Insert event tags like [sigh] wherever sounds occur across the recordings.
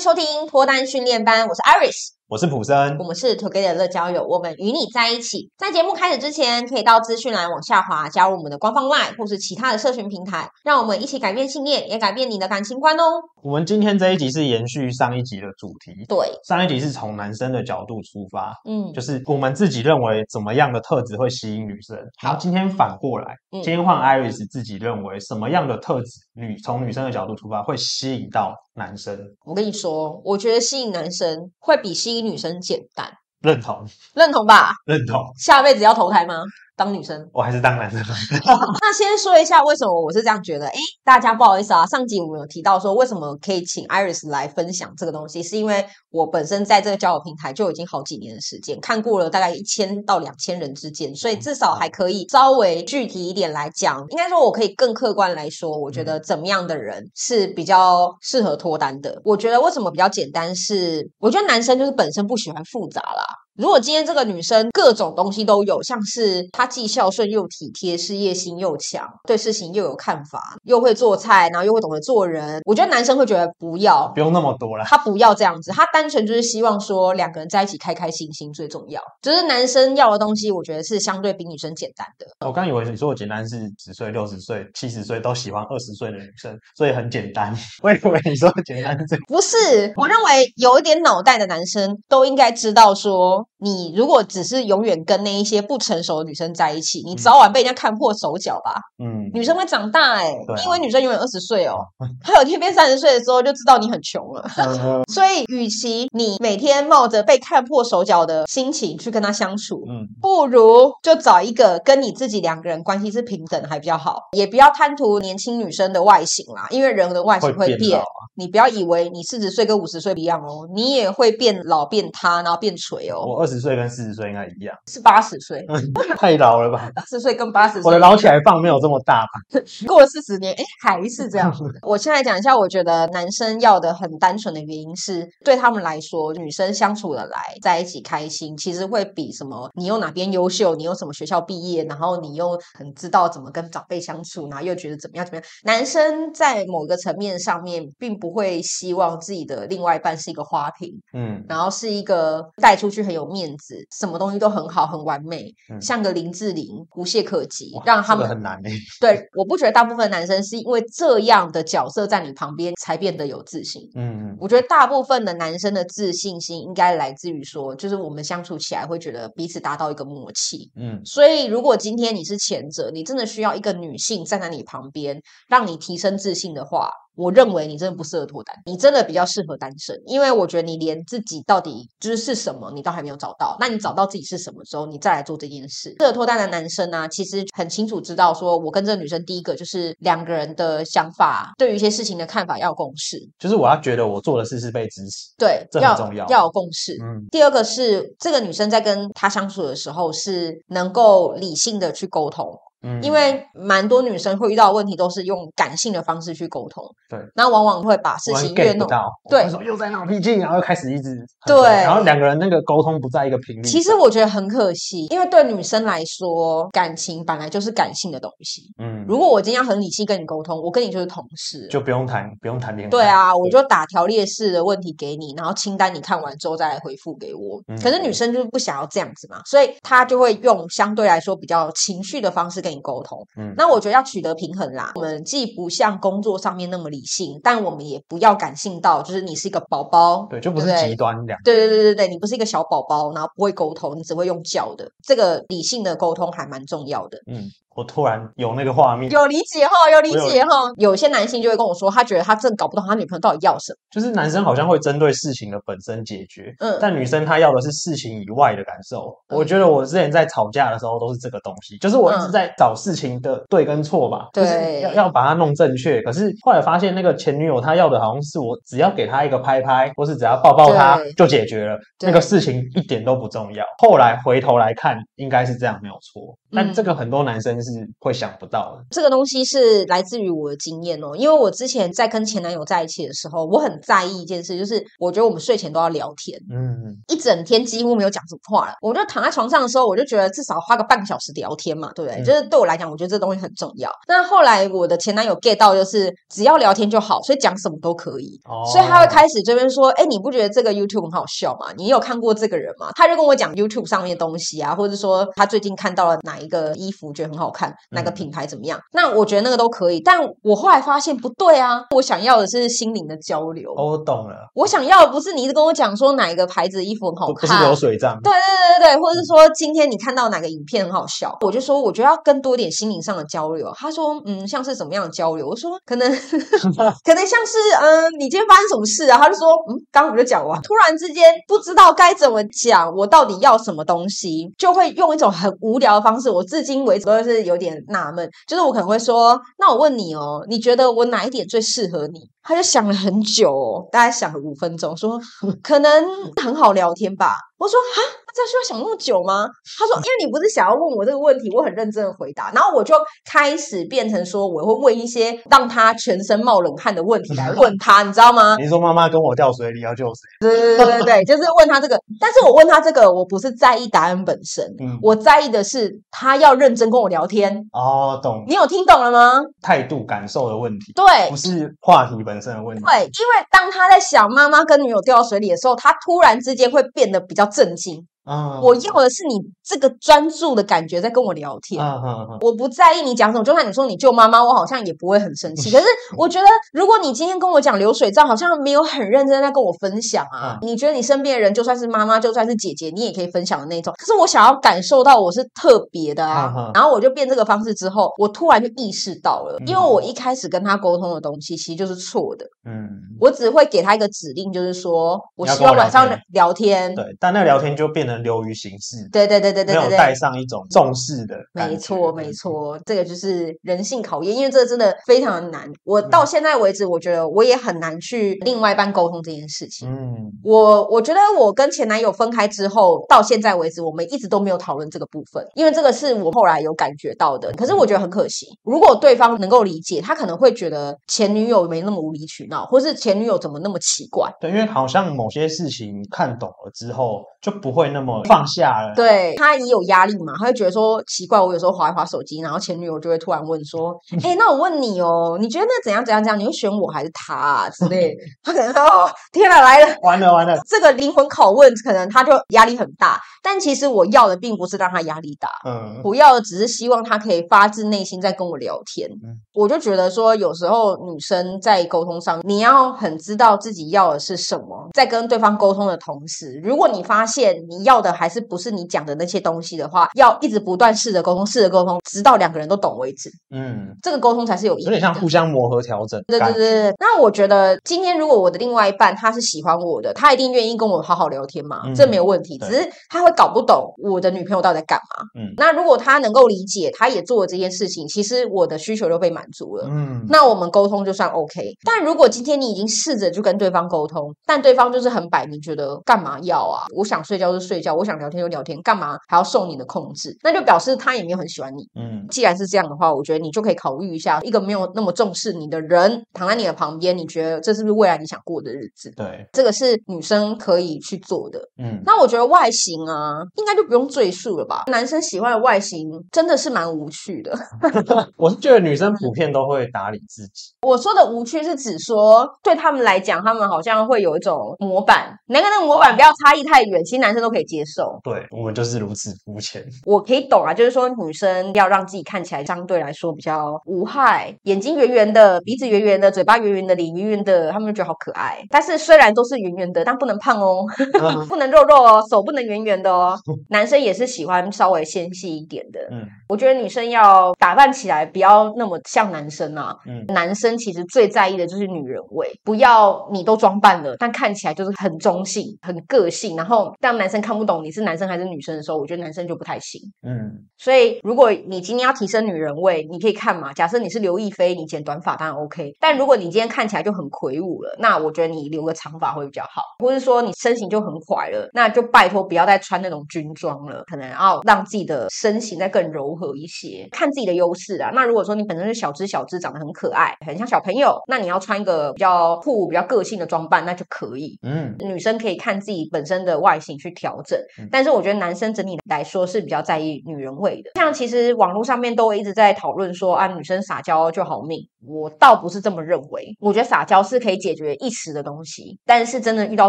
收听脱单训练班，我是 Iris。我是普森，我们是 Together 乐交友，我们与你在一起。在节目开始之前，可以到资讯栏往下滑，加入我们的官方 LINE 或是其他的社群平台，让我们一起改变信念，也改变你的感情观哦。我们今天这一集是延续上一集的主题，对，上一集是从男生的角度出发，嗯，就是我们自己认为怎么样的特质会吸引女生。然后今天反过来，嗯、今天换 Iris 自己认为什么样的特质，女从女生的角度出发会吸引到男生。我跟你说，我觉得吸引男生会比吸引女生简单。认同，认同吧，认同。下辈子要投胎吗？当女生，我还是当男生。[laughs] 那先说一下为什么我是这样觉得。诶，大家不好意思啊，上集我们有提到说为什么可以请 Iris 来分享这个东西，是因为我本身在这个交友平台就已经好几年的时间，看过了大概一千到两千人之间，所以至少还可以稍微具体一点来讲。应该说，我可以更客观来说，我觉得怎么样的人是比较适合脱单的。我觉得为什么比较简单是，我觉得男生就是本身不喜欢复杂啦。如果今天这个女生各种东西都有，像是她既孝顺又体贴，事业心又强，对事情又有看法，又会做菜，然后又会懂得做人，我觉得男生会觉得不要，不用那么多了。他不要这样子，他单纯就是希望说两个人在一起开开心心最重要。就是男生要的东西，我觉得是相对比女生简单的。我刚以为你说我简单是十岁、六十岁、七十岁都喜欢二十岁的女生，所以很简单。[laughs] 我以为你说简单是不是？我认为有一点脑袋的男生都应该知道说。你如果只是永远跟那一些不成熟的女生在一起，你早晚被人家看破手脚吧。嗯，女生会长大哎、欸，啊、你以为女生永远二十岁哦，[laughs] 她有一天变三十岁的时候就知道你很穷了。[laughs] 所以，与其你每天冒着被看破手脚的心情去跟她相处，嗯，不如就找一个跟你自己两个人关系是平等还比较好。也不要贪图年轻女生的外形啦，因为人的外形会变。会变你不要以为你四十岁跟五十岁一样哦，你也会变老变塌，然后变垂哦。我二十岁跟四十岁应该一样，是八十岁，[laughs] 太老了吧？四十岁跟八十岁，我的老起来放没有这么大吧？过了四十年，哎，还是这样。[laughs] 我现在讲一下，我觉得男生要的很单纯的原因是，对他们来说，女生相处的来，在一起开心，其实会比什么你又哪边优秀，你又什么学校毕业，然后你又很知道怎么跟长辈相处，然后又觉得怎么样怎么样。男生在某个层面上面，并不会希望自己的另外一半是一个花瓶，嗯，然后是一个带出去很有面子，什么东西都很好很完美，嗯、像个林志玲，无懈可击，让他们很难诶。对，我不觉得大部分男生是因为这样的角色在你旁边才变得有自信，嗯，我觉得大部分的男生的自信心应该来自于说，就是我们相处起来会觉得彼此达到一个默契，嗯，所以如果今天你是前者，你真的需要一个女性站在你旁边，让你提升自信的话。我认为你真的不适合脱单，你真的比较适合单身，因为我觉得你连自己到底就是是什么，你都还没有找到。那你找到自己是什么之后，你再来做这件事。适合脱单的男生呢、啊，其实很清楚知道，说我跟这个女生，第一个就是两个人的想法，对于一些事情的看法要有共识，就是我要觉得我做的事是被支持，对，这很重要，要，要有共识。嗯，第二个是这个女生在跟他相处的时候，是能够理性的去沟通。嗯，因为蛮多女生会遇到问题，都是用感性的方式去沟通。对，那往往会把事情越弄到，对，又在闹脾气，然后又开始一直对，然后两个人那个沟通不在一个频率。其实我觉得很可惜，因为对女生来说，感情本来就是感性的东西。嗯，如果我今天要很理性跟你沟通，我跟你就是同事，就不用谈，不用谈恋爱。对啊，我就打条列式的问题给你，然后清单你看完之后再来回复给我。可是女生就是不想要这样子嘛，所以她就会用相对来说比较情绪的方式跟你沟通。嗯。那我觉得要取得平衡啦。我们既不像工作上面那么理性，但我们也不要感性到，就是你是一个宝宝，对，就不是极端两。对对对对对，你不是一个小宝宝，然后不会沟通，你只会用叫的。这个理性的沟通还蛮重要的。嗯。我突然有那个画面，有理解哈，有理解哈。有，些男性就会跟我说，他觉得他真搞不懂他女朋友到底要什么。就是男生好像会针对事情的本身解决，嗯，但女生她要的是事情以外的感受。嗯、我觉得我之前在吵架的时候都是这个东西，就是我一直在找事情的对跟错吧，嗯、就是要要把它弄正确。可是后来发现那个前女友她要的好像是我只要给她一个拍拍，或是只要抱抱她就解决了，那个事情一点都不重要。后来回头来看，应该是这样没有错，但这个很多男生是。是会想不到的。这个东西是来自于我的经验哦，因为我之前在跟前男友在一起的时候，我很在意一件事，就是我觉得我们睡前都要聊天，嗯，一整天几乎没有讲什么话了。我就躺在床上的时候，我就觉得至少花个半个小时聊天嘛，对不对？嗯、就是对我来讲，我觉得这东西很重要。那后来我的前男友 get 到，就是只要聊天就好，所以讲什么都可以。哦，所以他会开始这边说，哎，你不觉得这个 YouTube 很好笑吗？你有看过这个人吗？他就跟我讲 YouTube 上面的东西啊，或者说他最近看到了哪一个衣服觉得很好看，哪个品牌怎么样？嗯、那我觉得那个都可以。但我后来发现不对啊，我想要的是心灵的交流。哦，我懂了。我想要的不是你一直跟我讲说哪一个牌子的衣服很好看，不是流水账。对对对对，或者是说今天你看到哪个影片很好笑，我就说我觉得要更多点心灵上的交流。他说嗯，像是怎么样的交流？我说可能 [laughs] 可能像是嗯，你今天发生什么事啊？他就说嗯，刚刚我就讲完，突然之间不知道该怎么讲，我到底要什么东西，就会用一种很无聊的方式。我至今为止都是有点纳闷，就是我可能会说，那我问你哦，你觉得我哪一点最适合你？他就想了很久哦，大概想了五分钟，说 [laughs] 可能很好聊天吧。我说哈，这需要想那么久吗？他说，因为你不是想要问我这个问题，我很认真的回答。然后我就开始变成说，我会问一些让他全身冒冷汗的问题来问他，你知道吗？你说妈妈跟我掉水里要救谁？对对对对对，就是问他这个。但是我问他这个，我不是在意答案本身，嗯，我在意的是他要认真跟我聊天。哦，懂。你有听懂了吗？态度、感受的问题，对，不是话题本身的问题。对，因为当他在想妈妈跟女友掉到水里的时候，他突然之间会变得比较震惊。嗯，我要的是你这个专注的感觉在跟我聊天。啊啊啊，我不在意你讲什么，就算你说你救妈妈，我好像也不会很生气。[laughs] 可是我觉得，如果你今天跟我讲流水账，好像没有很认真在跟我分享啊。你觉得你身边的人，就算是妈妈，就算是姐姐，你也可以分享的那种。可是我想要感受到我是特别的啊。然后我就变这个方式之后，我突然就意识到了，因为我一开始跟他沟通的东西其实就是错的。嗯，我只会给他一个指令，就是说我希望晚上聊天。对，但那聊天就变成流于形式。对对对对对，没有带上一种重视的。没错没错，这个就是人性考验，因为这个真的非常的难。我到现在为止，我觉得我也很难去另外一半沟通这件事情。嗯，我我觉得我跟前男友分开之后，到现在为止，我们一直都没有讨论这个部分，因为这个是我后来有感觉到的。可是我觉得很可惜，如果对方能够理解，他可能会觉得前女友没那么无理取闹，或是前女友怎么那么奇怪。对，因为好像某些事情看懂了之后，就不会那么放下了。对，他也有压力嘛，他会觉得说奇怪，我有时候划一划手机，然后前女友就会突然问说：“ [laughs] 哎、欸，那我问你哦，你觉得那怎样怎样怎样？你会选我还是他啊？”之类，[laughs] 他可能说：“哦，天哪，来了，完了完了。”这个灵魂拷问，可能他就压力很大。但其实我要的并不是让他压力大，嗯，我要的只是希望他可以发自内心在跟我聊天。嗯，我就觉得说，有时候女生在沟通上，你要很知道自己要的是什么，在跟对方沟通的同时，如果你发现你要的还是不是你讲的那些东西的话，要一直不断试着沟通，试着沟通，直到两个人都懂为止。嗯，这个沟通才是有意义，有点像互相磨合调整。对对对对。那我觉得今天如果我的另外一半他是喜欢我的，他一定愿意跟我好好聊天嘛，嗯、这没有问题。只是他会。搞不懂我的女朋友到底在干嘛？嗯，那如果他能够理解，他也做了这件事情，其实我的需求就被满足了。嗯，那我们沟通就算 OK。但如果今天你已经试着去跟对方沟通，但对方就是很摆明觉得干嘛要啊？我想睡觉就睡觉，我想聊天就聊天，干嘛还要受你的控制？那就表示他也没有很喜欢你。嗯，既然是这样的话，我觉得你就可以考虑一下，一个没有那么重视你的人躺在你的旁边，你觉得这是不是未来你想过的日子？对，这个是女生可以去做的。嗯，那我觉得外形啊。应该就不用赘述了吧？男生喜欢的外形真的是蛮无趣的。[laughs] 我是觉得女生普遍都会打理自己。我说的无趣是指说，对他们来讲，他们好像会有一种模板，那个那个模板不要差异太远，其实男生都可以接受。对，我们就是如此肤浅。我可以懂啊，就是说女生要让自己看起来相对来说比较无害，眼睛圆圆的，鼻子圆圆的，嘴巴圆圆的，脸圆圆的，他们就觉得好可爱。但是虽然都是圆圆的，但不能胖哦，[laughs] 不能肉肉哦，手不能圆圆的哦。[laughs] 男生也是喜欢稍微纤细一点的，嗯，我觉得女生要打扮起来不要那么像男生啊，嗯，男生其实最在意的就是女人味，不要你都装扮了，但看起来就是很中性、很个性，然后让男生看不不懂你是男生还是女生的时候，我觉得男生就不太行。嗯，所以如果你今天要提升女人味，你可以看嘛。假设你是刘亦菲，你剪短发当然 OK。但如果你今天看起来就很魁梧了，那我觉得你留个长发会比较好。或是说你身形就很垮了，那就拜托不要再穿那种军装了，可能要让自己的身形再更柔和一些，看自己的优势啊。那如果说你本身是小只小只，长得很可爱，很像小朋友，那你要穿一个比较酷、比较个性的装扮，那就可以。嗯，女生可以看自己本身的外形去调整，但是我觉得男生整体来说是比较在意女人味的。像其实网络上面都一直在讨论说啊，女生撒娇就好命，我倒不是这么认为。我觉得撒娇是可以解决一时的东西，但是真的遇到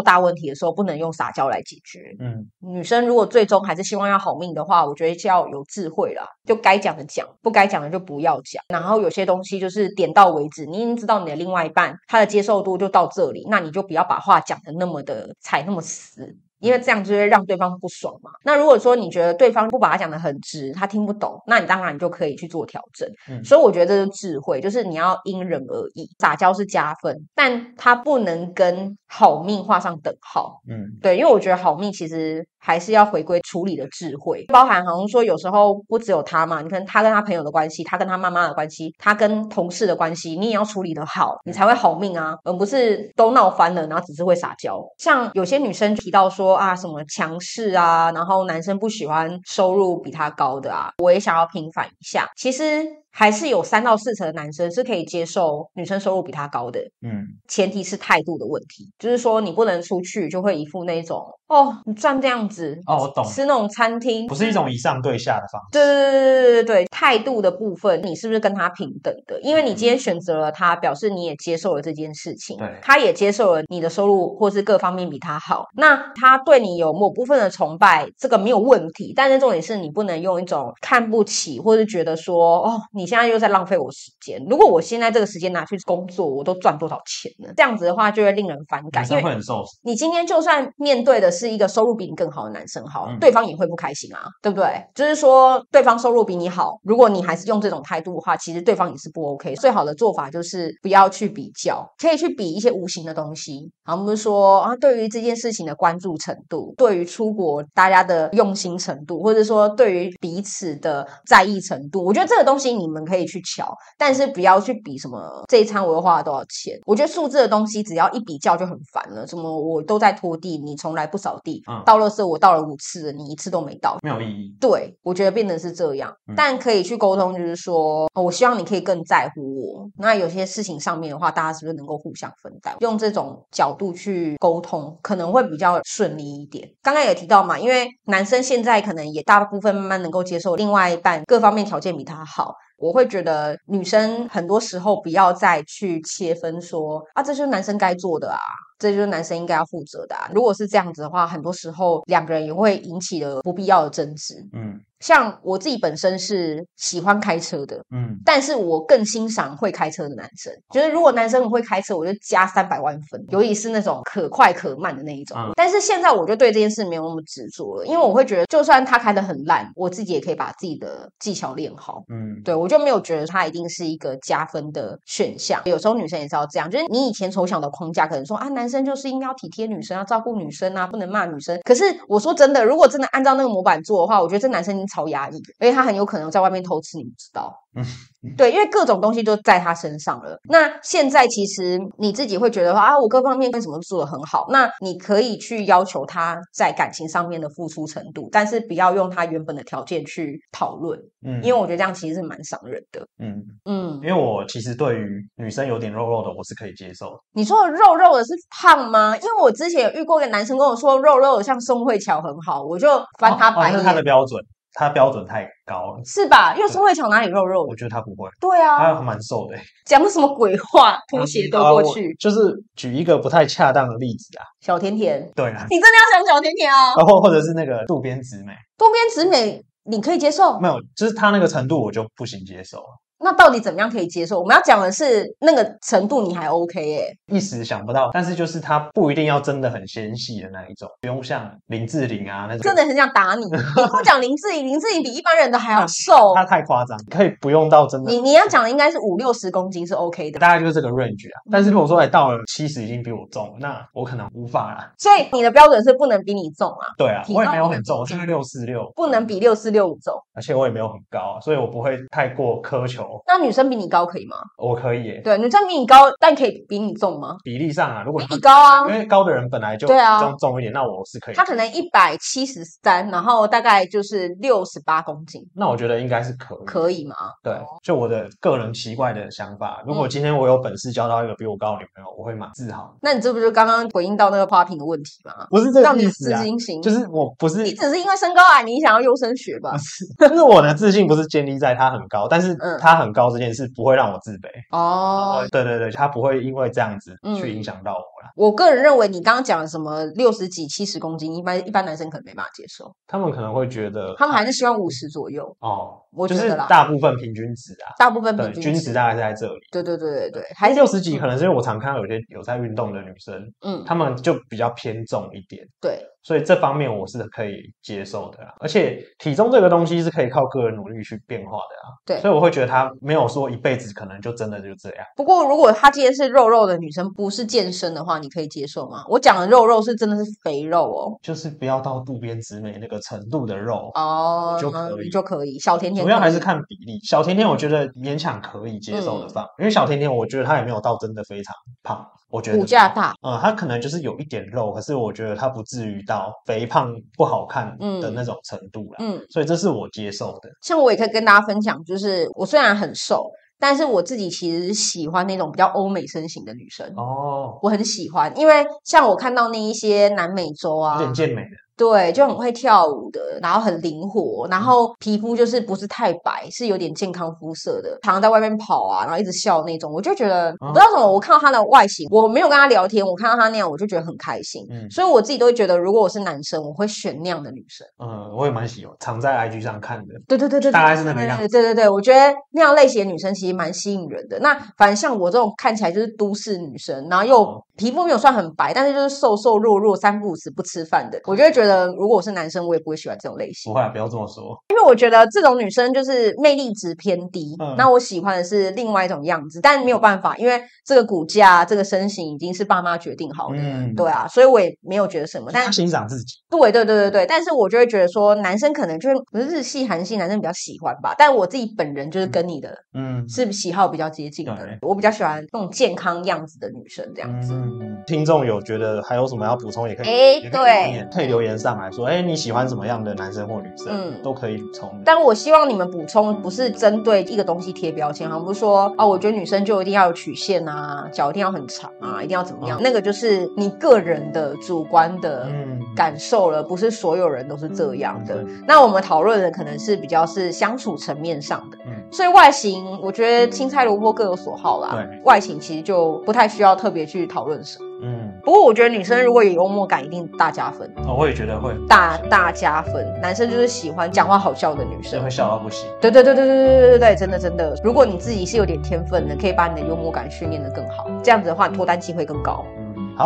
大问题的时候，不能用撒娇来解决。嗯，女生如果最终还是希望要好命的话，我觉得就要有智慧啦，就该讲的讲，不该讲的就不要讲。然后有些东西就是点到为止，你已经知道你的另外一半他的接受度就到这里，那你就不要把话讲的那么的踩那么死。因为这样就会让对方不爽嘛。那如果说你觉得对方不把他讲得很直，他听不懂，那你当然你就可以去做调整。嗯，所以我觉得这是智慧，就是你要因人而异。撒娇是加分，但他不能跟好命画上等号。嗯，对，因为我觉得好命其实还是要回归处理的智慧，包含好像说有时候不只有他嘛，你看他跟他朋友的关系，他跟他妈妈的关系，他跟同事的关系，你也要处理得好，你才会好命啊，而不是都闹翻了，然后只是会撒娇。像有些女生提到说。啊，什么强势啊，然后男生不喜欢收入比他高的啊，我也想要平反一下。其实。还是有三到四成的男生是可以接受女生收入比他高的，嗯，前提是态度的问题，就是说你不能出去就会一副那种哦，你赚这样子哦，我懂，吃那种餐厅不是一种以上对下的方式，对对对对对对，态度的部分你是不是跟他平等的？因为你今天选择了他，表示你也接受了这件事情，对，他也接受了你的收入或是各方面比他好，那他对你有某部分的崇拜，这个没有问题，但是重点是你不能用一种看不起或是觉得说哦你。你现在又在浪费我时间。如果我现在这个时间拿去工作，我都赚多少钱呢？这样子的话就会令人反感，因为会很受。你今天就算面对的是一个收入比你更好的男生，好，嗯、对方也会不开心啊，对不对？就是说，对方收入比你好，如果你还是用这种态度的话，其实对方也是不 OK。最好的做法就是不要去比较，可以去比一些无形的东西。好，我们说啊，对于这件事情的关注程度，对于出国大家的用心程度，或者说对于彼此的在意程度，我觉得这个东西你。你们可以去瞧，但是不要去比什么这一餐我又花了多少钱。我觉得数字的东西只要一比较就很烦了。什么我都在拖地，你从来不扫地，嗯、倒垃圾我倒了五次了，你一次都没倒，没有意义。对，我觉得变得是这样，嗯、但可以去沟通，就是说，我希望你可以更在乎我。那有些事情上面的话，大家是不是能够互相分担？用这种角度去沟通，可能会比较顺利一点。刚刚也提到嘛，因为男生现在可能也大部分慢慢能够接受另外一半各方面条件比他好。我会觉得女生很多时候不要再去切分说啊，这就是男生该做的啊。这就是男生应该要负责的啊！如果是这样子的话，很多时候两个人也会引起了不必要的争执。嗯，像我自己本身是喜欢开车的，嗯，但是我更欣赏会开车的男生。就是如果男生很会开车，我就加三百万分，尤其是那种可快可慢的那一种。嗯，但是现在我就对这件事没有那么执着了，因为我会觉得，就算他开的很烂，我自己也可以把自己的技巧练好。嗯，对，我就没有觉得他一定是一个加分的选项。有时候女生也是要这样，就是你以前从小的框架可能说啊，男生。就是应该要体贴女生，要照顾女生啊，不能骂女生。可是我说真的，如果真的按照那个模板做的话，我觉得这男生超压抑，而且他很有可能在外面偷吃，你不知道。嗯，[laughs] 对，因为各种东西都在他身上了。那现在其实你自己会觉得说啊，我各方面跟什么做的很好。那你可以去要求他在感情上面的付出程度，但是不要用他原本的条件去讨论。嗯，因为我觉得这样其实是蛮伤人的。嗯嗯，因为我其实对于女生有点肉肉的，我是可以接受的。你说的肉肉的是胖吗？因为我之前有遇过一个男生跟我说肉肉的像宋慧乔很好，我就翻他白眼。哦哦，是他的标准。他标准太高了，是吧？因为宋慧乔哪里肉肉？我觉得他不会。对啊，他还蛮瘦的。讲什么鬼话？拖鞋都过去。啊、就是举一个不太恰当的例子啊。小甜甜。对啊。你真的要讲小甜甜啊？然后或者是那个渡边直美。渡边直美，你可以接受？没有，就是他那个程度我就不行接受。那到底怎么样可以接受？我们要讲的是那个程度，你还 OK 耶？一时想不到，但是就是他不一定要真的很纤细的那一种，不用像林志玲啊那种，真的很想打你。[laughs] 你不讲林志玲，林志玲比一般人都还要瘦，他太夸张，可以不用到真的。你你要讲的应该是五六十公斤是 OK 的，大概就是这个 range 啊。但是如果说哎到了七十已经比我重，那我可能无法了。所以你的标准是不能比你重啊？对啊，我也没有很重，我是六四六，不能比六四六五重，而且我也没有很高，所以我不会太过苛求。那女生比你高可以吗？我可以耶。对，女生比你高，但可以比你重吗？比例上啊，如果比你高啊，因为高的人本来就对啊重重一点，那我是可以。他可能一百七十三，然后大概就是六十八公斤。那我觉得应该是可以。可以吗？对，就我的个人奇怪的想法，如果今天我有本事交到一个比我高的女朋友，我会蛮自豪。那你这不就刚刚回应到那个花瓶的问题吗？不是这个意思啊，就是我不是你只是因为身高矮，你想要优生学吧？[laughs] 但是我的自信不是建立在他很高，但是他很高这件事不会让我自卑哦。对对对，他不会因为这样子去影响到我。我个人认为，你刚刚讲的什么六十几、七十公斤，一般一般男生可能没办法接受。他们可能会觉得，他们还是希望五十左右哦。我觉得啦，大部分平均值啊，大部分平均值大概是在这里。对对对对对，还是六十几，可能是因为我常看到有些有在运动的女生，嗯，他们就比较偏重一点。对。所以这方面我是可以接受的啦，而且体重这个东西是可以靠个人努力去变化的啊。对，所以我会觉得他没有说一辈子可能就真的就这样。不过如果她今天是肉肉的女生，不是健身的话，你可以接受吗？我讲的肉肉是真的是肥肉哦，就是不要到渡边直美那个程度的肉哦，就可以就可以。小甜甜主要还是看比例，小甜甜我觉得勉强可以接受的范围，因为小甜甜我觉得她也没有到真的非常胖。我觉得骨架大，嗯，他可能就是有一点肉，可是我觉得他不至于到肥胖不好看的那种程度啦。嗯，所以这是我接受的。像我也可以跟大家分享，就是我虽然很瘦，但是我自己其实喜欢那种比较欧美身形的女生哦，我很喜欢，因为像我看到那一些南美洲啊，有点健美的。对，就很会跳舞的，然后很灵活，然后皮肤就是不是太白，是有点健康肤色的，常常在外面跑啊，然后一直笑那种，我就觉得、嗯、不知道什么，我看到他的外形，我没有跟他聊天，我看到他那样，我就觉得很开心。嗯，所以我自己都会觉得，如果我是男生，我会选那样的女生。嗯，我也蛮喜欢，常在 IG 上看的。对对对对，大概是那个样子。对对对，我觉得那样类型的女生其实蛮吸引人的。那反正像我这种看起来就是都市女生，然后又皮肤没有算很白，但是就是瘦瘦弱弱、三不五时不吃饭的，我就会觉得，如果我是男生。我也不会喜欢这种类型。不会，不要这么说。因为我觉得这种女生就是魅力值偏低。嗯，那我喜欢的是另外一种样子，但没有办法，因为这个骨架、这个身形已经是爸妈决定好的。嗯，对啊，所以我也没有觉得什么。但欣赏自己。对对对对对，但是我就会觉得说，男生可能就是不是日系、韩系男生比较喜欢吧。但我自己本人就是跟你的，嗯，是喜好比较接近的。嗯，我比较喜欢那种健康样子的女生，这样子。嗯，听众有觉得还有什么要补充，也可以，哎，对，可以留言上来说，哎，你喜欢什么样的男生或女生，嗯，都可以补充。但我希望你们补充不是针对一个东西贴标签，好像不是说哦，我觉得女生就一定要有曲线啊，脚一定要很长啊，一定要怎么样？那个就是你个人的主观的感受了，不是所有人都是这样的。那我们讨论的可能是比较是相处层面上的，嗯，所以外形我觉得青菜萝卜各有所好啦。对，外形其实就不太需要特别去讨论什么。嗯，不过我觉得女生如果有幽默感，一定大加分。哦，我也觉得会大大加分。男生就是喜欢讲话好笑的女生，会笑到不行。对对对对对对对对对，真的真的。如果你自己是有点天分的，可以把你的幽默感训练得更好，这样子的话，脱单机会更高。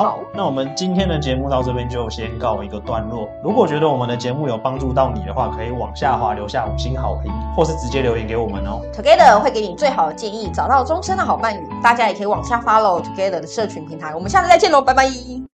好，那我们今天的节目到这边就先告一个段落。如果觉得我们的节目有帮助到你的话，可以往下滑留下五星好评，或是直接留言给我们哦。Together 会给你最好的建议，找到终身的好伴侣。大家也可以往下发喽 Together 的社群平台。我们下次再见喽，拜拜。